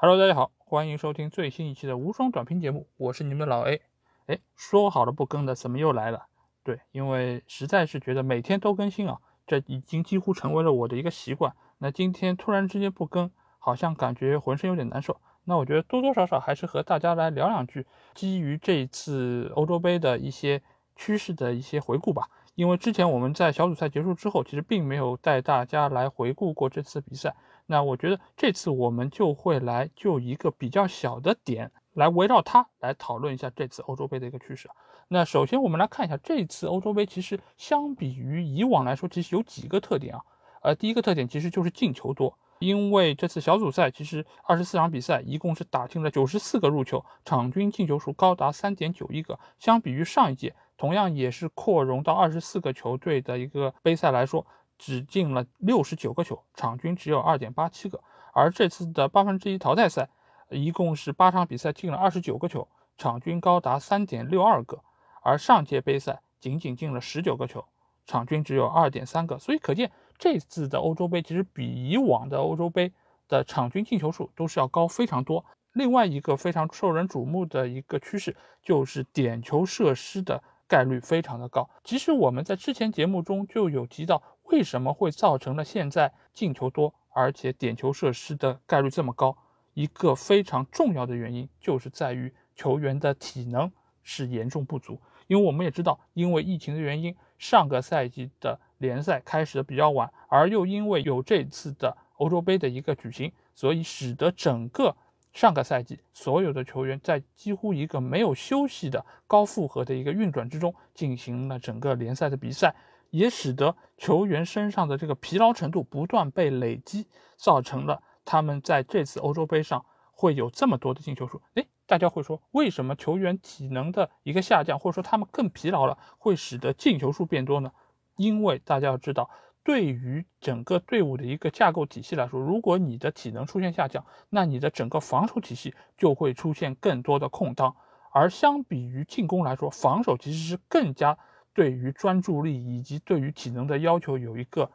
Hello，大家好，欢迎收听最新一期的无双短评节目，我是你们的老 A。哎，说好了不更的，怎么又来了？对，因为实在是觉得每天都更新啊，这已经几乎成为了我的一个习惯。那今天突然之间不更，好像感觉浑身有点难受。那我觉得多多少少还是和大家来聊两句，基于这一次欧洲杯的一些趋势的一些回顾吧。因为之前我们在小组赛结束之后，其实并没有带大家来回顾过这次比赛。那我觉得这次我们就会来就一个比较小的点来围绕它来讨论一下这次欧洲杯的一个趋势。那首先我们来看一下这次欧洲杯，其实相比于以往来说，其实有几个特点啊。呃，第一个特点其实就是进球多，因为这次小组赛其实二十四场比赛一共是打进了九十四个入球，场均进球数高达三点九一个。相比于上一届同样也是扩容到二十四个球队的一个杯赛来说。只进了六十九个球，场均只有二点八七个。而这次的八分之一淘汰赛，一共是八场比赛进了二十九个球，场均高达三点六二个。而上届杯赛仅仅进了十九个球，场均只有二点三个。所以可见这次的欧洲杯其实比以往的欧洲杯的场均进球数都是要高非常多。另外一个非常受人瞩目的一个趋势就是点球射失的概率非常的高。其实我们在之前节目中就有提到。为什么会造成了现在进球多，而且点球射失的概率这么高？一个非常重要的原因就是在于球员的体能是严重不足。因为我们也知道，因为疫情的原因，上个赛季的联赛开始的比较晚，而又因为有这次的欧洲杯的一个举行，所以使得整个上个赛季所有的球员在几乎一个没有休息的高负荷的一个运转之中进行了整个联赛的比赛。也使得球员身上的这个疲劳程度不断被累积，造成了他们在这次欧洲杯上会有这么多的进球数。诶，大家会说，为什么球员体能的一个下降，或者说他们更疲劳了，会使得进球数变多呢？因为大家要知道，对于整个队伍的一个架构体系来说，如果你的体能出现下降，那你的整个防守体系就会出现更多的空当，而相比于进攻来说，防守其实是更加。对于专注力以及对于体能的要求有一个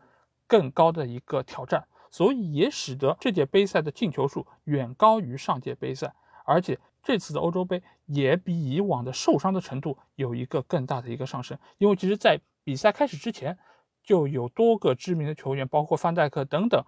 更高的一个挑战，所以也使得这届杯赛的进球数远高于上届杯赛，而且这次的欧洲杯也比以往的受伤的程度有一个更大的一个上升。因为其实，在比赛开始之前，就有多个知名的球员，包括范戴克等等，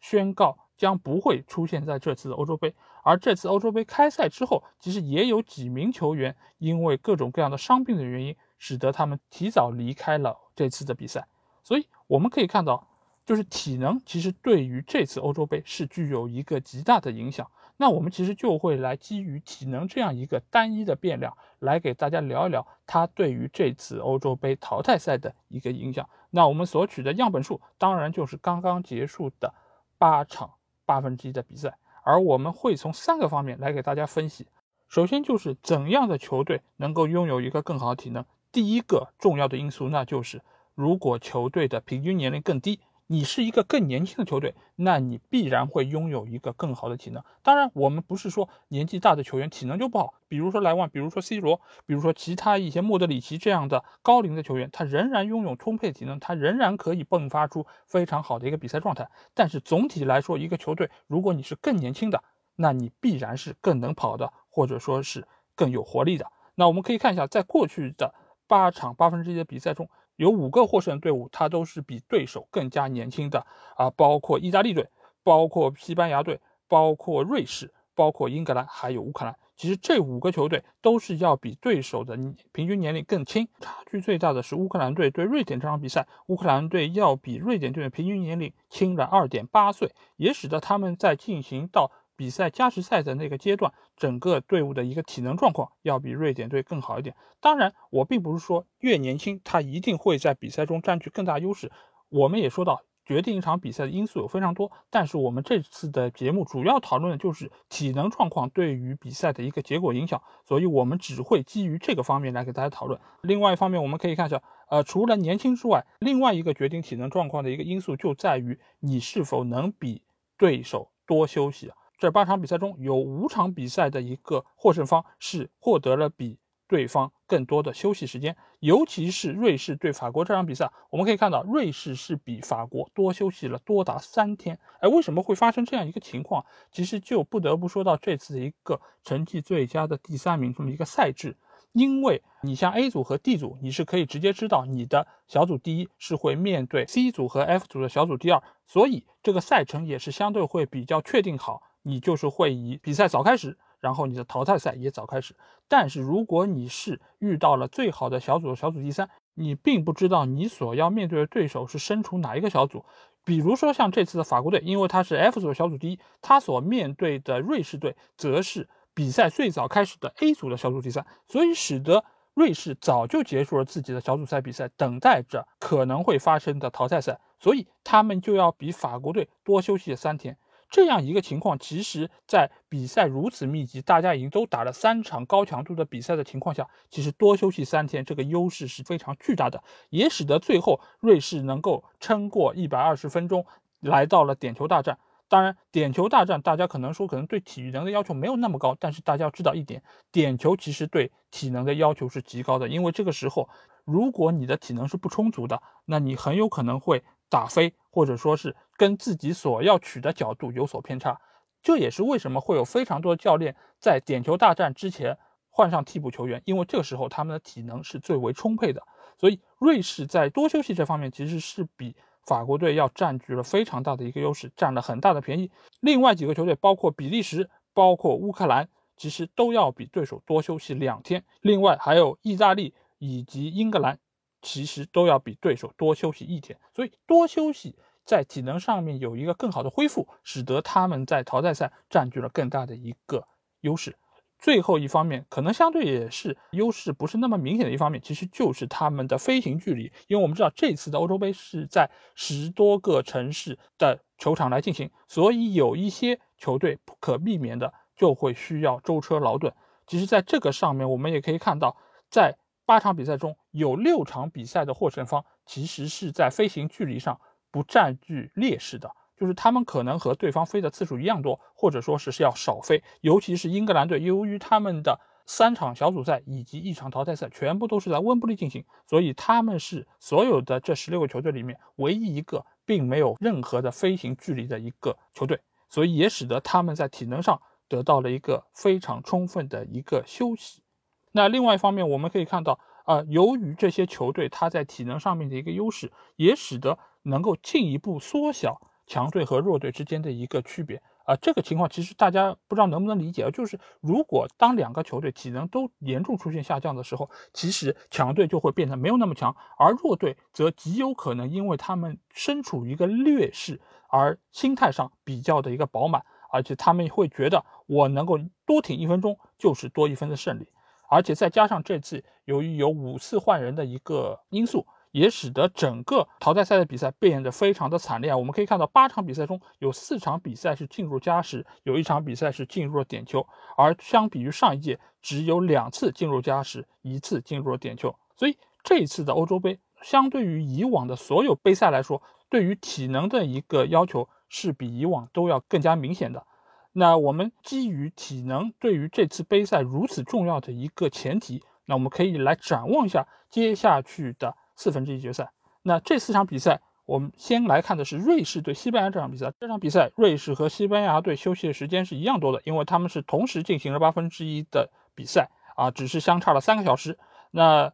宣告将不会出现在这次的欧洲杯。而这次欧洲杯开赛之后，其实也有几名球员因为各种各样的伤病的原因。使得他们提早离开了这次的比赛，所以我们可以看到，就是体能其实对于这次欧洲杯是具有一个极大的影响。那我们其实就会来基于体能这样一个单一的变量，来给大家聊一聊它对于这次欧洲杯淘汰赛的一个影响。那我们所取的样本数当然就是刚刚结束的八场八分之一的比赛，而我们会从三个方面来给大家分析。首先就是怎样的球队能够拥有一个更好的体能。第一个重要的因素，那就是如果球队的平均年龄更低，你是一个更年轻的球队，那你必然会拥有一个更好的体能。当然，我们不是说年纪大的球员体能就不好，比如说莱万，比如说 C 罗，比如说其他一些莫德里奇这样的高龄的球员，他仍然拥有充沛体能，他仍然可以迸发出非常好的一个比赛状态。但是总体来说，一个球队如果你是更年轻的，那你必然是更能跑的，或者说是更有活力的。那我们可以看一下，在过去的。八场八分之一的比赛中，有五个获胜队伍，它都是比对手更加年轻的啊，包括意大利队，包括西班牙队，包括瑞士，包括英格兰，还有乌克兰。其实这五个球队都是要比对手的平均年龄更轻，差距最大的是乌克兰队对瑞典这场比赛，乌克兰队要比瑞典队的平均年龄轻了二点八岁，也使得他们在进行到。比赛加时赛的那个阶段，整个队伍的一个体能状况要比瑞典队更好一点。当然，我并不是说越年轻他一定会在比赛中占据更大优势。我们也说到，决定一场比赛的因素有非常多，但是我们这次的节目主要讨论的就是体能状况对于比赛的一个结果影响，所以我们只会基于这个方面来给大家讨论。另外一方面，我们可以看一下，呃，除了年轻之外，另外一个决定体能状况的一个因素就在于你是否能比对手多休息。这八场比赛中有五场比赛的一个获胜方是获得了比对方更多的休息时间。尤其是瑞士对法国这场比赛，我们可以看到瑞士是比法国多休息了多达三天。哎，为什么会发生这样一个情况？其实就不得不说到这次的一个成绩最佳的第三名这么一个赛制。因为你像 A 组和 D 组，你是可以直接知道你的小组第一是会面对 C 组和 F 组的小组第二，所以这个赛程也是相对会比较确定好，你就是会以比赛早开始，然后你的淘汰赛也早开始。但是如果你是遇到了最好的小组小组第三，你并不知道你所要面对的对手是身处哪一个小组，比如说像这次的法国队，因为他是 F 组小组第一，他所面对的瑞士队则是。比赛最早开始的 A 组的小组第三，所以使得瑞士早就结束了自己的小组赛比赛，等待着可能会发生的淘汰赛，所以他们就要比法国队多休息三天。这样一个情况，其实，在比赛如此密集，大家已经都打了三场高强度的比赛的情况下，其实多休息三天，这个优势是非常巨大的，也使得最后瑞士能够撑过一百二十分钟，来到了点球大战。当然，点球大战，大家可能说可能对体能的要求没有那么高，但是大家要知道一点，点球其实对体能的要求是极高的，因为这个时候，如果你的体能是不充足的，那你很有可能会打飞，或者说是跟自己所要取的角度有所偏差。这也是为什么会有非常多的教练在点球大战之前换上替补球员，因为这个时候他们的体能是最为充沛的。所以，瑞士在多休息这方面其实是比。法国队要占据了非常大的一个优势，占了很大的便宜。另外几个球队，包括比利时、包括乌克兰，其实都要比对手多休息两天。另外还有意大利以及英格兰，其实都要比对手多休息一天。所以多休息在体能上面有一个更好的恢复，使得他们在淘汰赛占据了更大的一个优势。最后一方面，可能相对也是优势不是那么明显的一方面，其实就是他们的飞行距离。因为我们知道这次的欧洲杯是在十多个城市的球场来进行，所以有一些球队不可避免的就会需要舟车劳顿。其实，在这个上面，我们也可以看到，在八场比赛中有六场比赛的获胜方其实是在飞行距离上不占据劣势的。就是他们可能和对方飞的次数一样多，或者说是是要少飞。尤其是英格兰队，由于他们的三场小组赛以及一场淘汰赛全部都是在温布利进行，所以他们是所有的这十六个球队里面唯一一个并没有任何的飞行距离的一个球队，所以也使得他们在体能上得到了一个非常充分的一个休息。那另外一方面，我们可以看到，啊，由于这些球队他在体能上面的一个优势，也使得能够进一步缩小。强队和弱队之间的一个区别啊，这个情况其实大家不知道能不能理解啊？就是如果当两个球队体能都严重出现下降的时候，其实强队就会变得没有那么强，而弱队则极有可能因为他们身处于一个劣势，而心态上比较的一个饱满，而且他们会觉得我能够多挺一分钟就是多一分的胜利，而且再加上这次由于有五次换人的一个因素。也使得整个淘汰赛的比赛变得非常的惨烈啊。我们可以看到，八场比赛中有四场比赛是进入加时，有一场比赛是进入了点球。而相比于上一届，只有两次进入加时，一次进入了点球。所以这一次的欧洲杯，相对于以往的所有杯赛来说，对于体能的一个要求是比以往都要更加明显的。那我们基于体能对于这次杯赛如此重要的一个前提，那我们可以来展望一下接下去的。四分之一决赛，那这四场比赛，我们先来看的是瑞士对西班牙这场比赛。这场比赛，瑞士和西班牙队休息的时间是一样多的，因为他们是同时进行了八分之一的比赛啊，只是相差了三个小时。那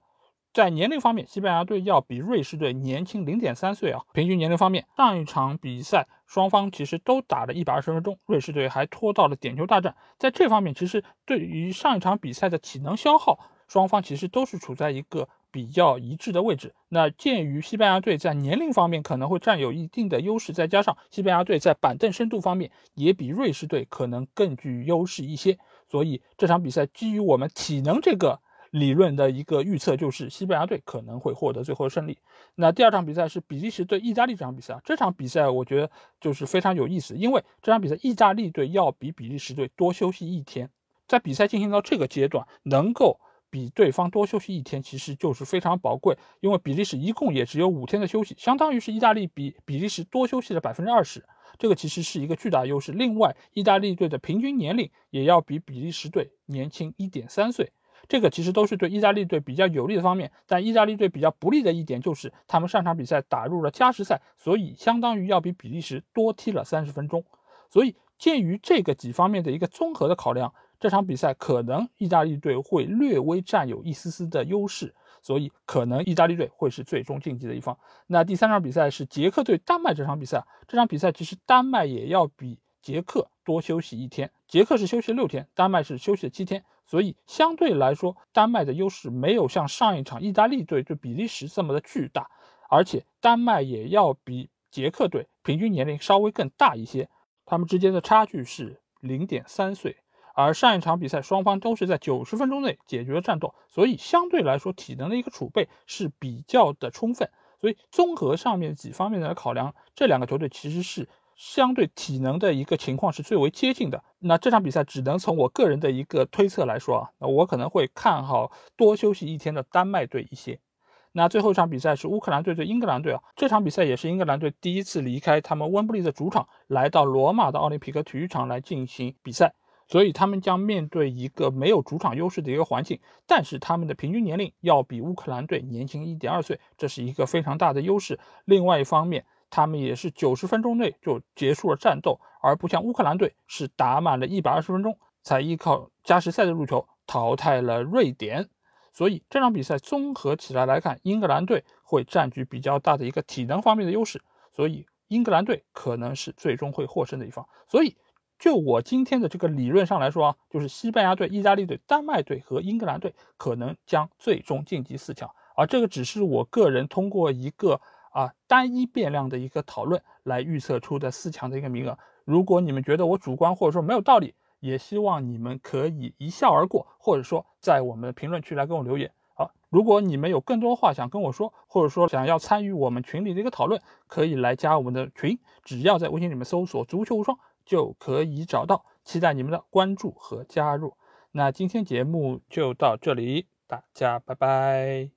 在年龄方面，西班牙队要比瑞士队年轻零点三岁啊。平均年龄方面，上一场比赛双方其实都打了一百二十分钟，瑞士队还拖到了点球大战。在这方面，其实对于上一场比赛的体能消耗，双方其实都是处在一个。比较一致的位置。那鉴于西班牙队在年龄方面可能会占有一定的优势，再加上西班牙队在板凳深度方面也比瑞士队可能更具优势一些，所以这场比赛基于我们体能这个理论的一个预测，就是西班牙队可能会获得最后胜利。那第二场比赛是比利时对意大利这场比赛，这场比赛我觉得就是非常有意思，因为这场比赛意大利队要比比利时队多休息一天，在比赛进行到这个阶段能够。比对方多休息一天，其实就是非常宝贵，因为比利时一共也只有五天的休息，相当于是意大利比比利时多休息了百分之二十，这个其实是一个巨大优势。另外，意大利队的平均年龄也要比比利时队年轻一点三岁，这个其实都是对意大利队比较有利的方面。但意大利队比较不利的一点就是他们上场比赛打入了加时赛，所以相当于要比比利时多踢了三十分钟。所以鉴于这个几方面的一个综合的考量，这场比赛可能意大利队会略微占有一丝丝的优势，所以可能意大利队会是最终晋级的一方。那第三场比赛是捷克对丹麦这场比赛，这场比赛其实丹麦也要比。捷克多休息一天，捷克是休息六天，丹麦是休息七天，所以相对来说，丹麦的优势没有像上一场意大利队对比利时这么的巨大，而且丹麦也要比捷克队平均年龄稍微更大一些，他们之间的差距是零点三岁，而上一场比赛双方都是在九十分钟内解决了战斗，所以相对来说体能的一个储备是比较的充分，所以综合上面几方面的考量，这两个球队其实是。相对体能的一个情况是最为接近的。那这场比赛只能从我个人的一个推测来说啊，我可能会看好多休息一天的丹麦队一些。那最后一场比赛是乌克兰队对英格兰队啊，这场比赛也是英格兰队第一次离开他们温布利的主场，来到罗马的奥林匹克体育场来进行比赛，所以他们将面对一个没有主场优势的一个环境，但是他们的平均年龄要比乌克兰队年轻一点二岁，这是一个非常大的优势。另外一方面，他们也是九十分钟内就结束了战斗，而不像乌克兰队是打满了一百二十分钟才依靠加时赛的入球淘汰了瑞典。所以这场比赛综合起来来看，英格兰队会占据比较大的一个体能方面的优势，所以英格兰队可能是最终会获胜的一方。所以就我今天的这个理论上来说啊，就是西班牙队、意大利队、丹麦队和英格兰队可能将最终晋级四强，而这个只是我个人通过一个。啊，单一变量的一个讨论来预测出的四强的一个名额。如果你们觉得我主观或者说没有道理，也希望你们可以一笑而过，或者说在我们的评论区来跟我留言。好，如果你们有更多话想跟我说，或者说想要参与我们群里的一个讨论，可以来加我们的群，只要在微信里面搜索“足球无双”就可以找到。期待你们的关注和加入。那今天节目就到这里，大家拜拜。